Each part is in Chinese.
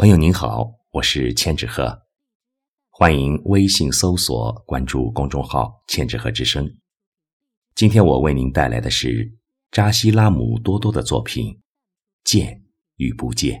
朋友您好，我是千纸鹤，欢迎微信搜索关注公众号“千纸鹤之声”。今天我为您带来的是扎西拉姆多多的作品《见与不见》。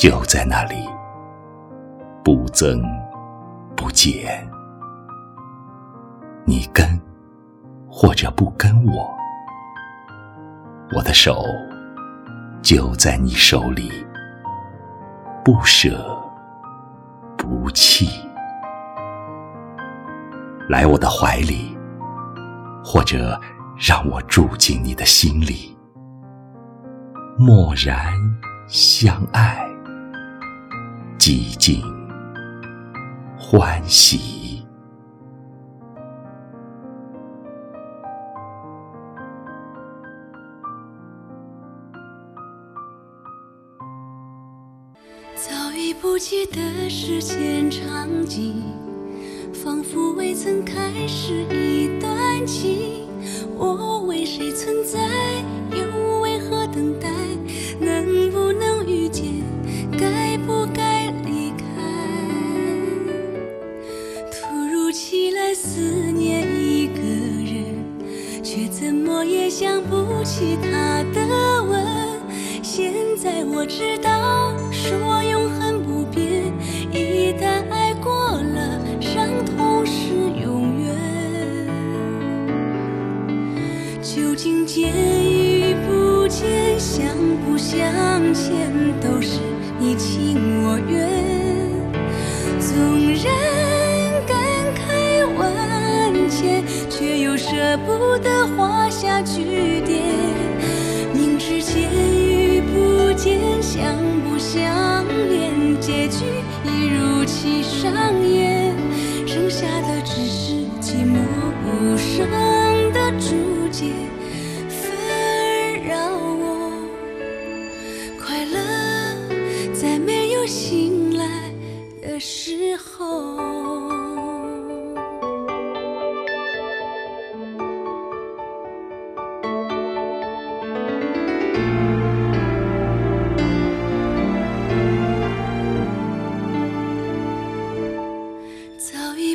就在那里，不增不减。你跟或者不跟我，我的手就在你手里，不舍不弃。来我的怀里，或者让我住进你的心里，默然。相爱，寂静，欢喜。早已不记得时间场景，仿佛未曾开始一段情。我为谁存在？又想不起他的吻。现在我知道，说永恒不变，一旦爱过了，伤痛是永远。究竟见与不见？相不相欠都是你情我愿，纵然舍不得画下句点。明知见与不见，想不想恋，结局已如期上演，剩下的只是寂寞无声的注解。纷扰我快乐，在没有醒来的时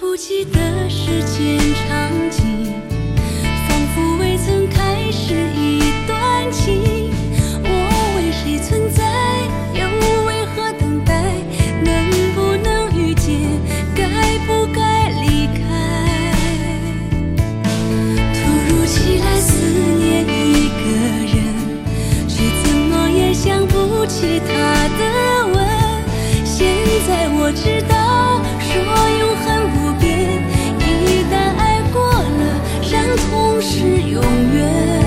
不记得时间场景，仿佛未曾开始一段情。我为谁存在？又为何等待？能不能遇见？该不该离开？突如其来思念一个人，却怎么也想不起他的是永远。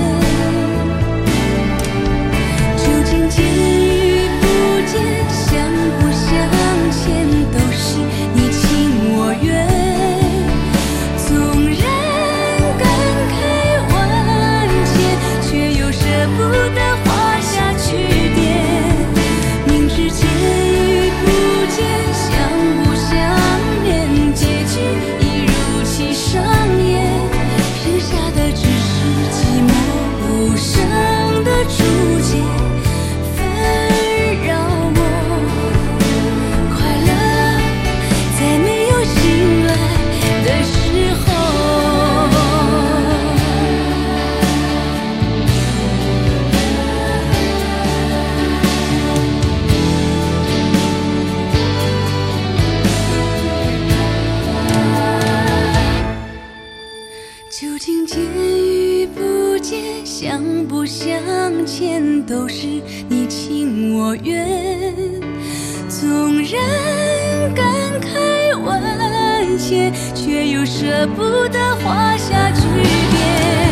想不想见，都是你情我我愿。纵然感慨万千，却又舍不得画下句点。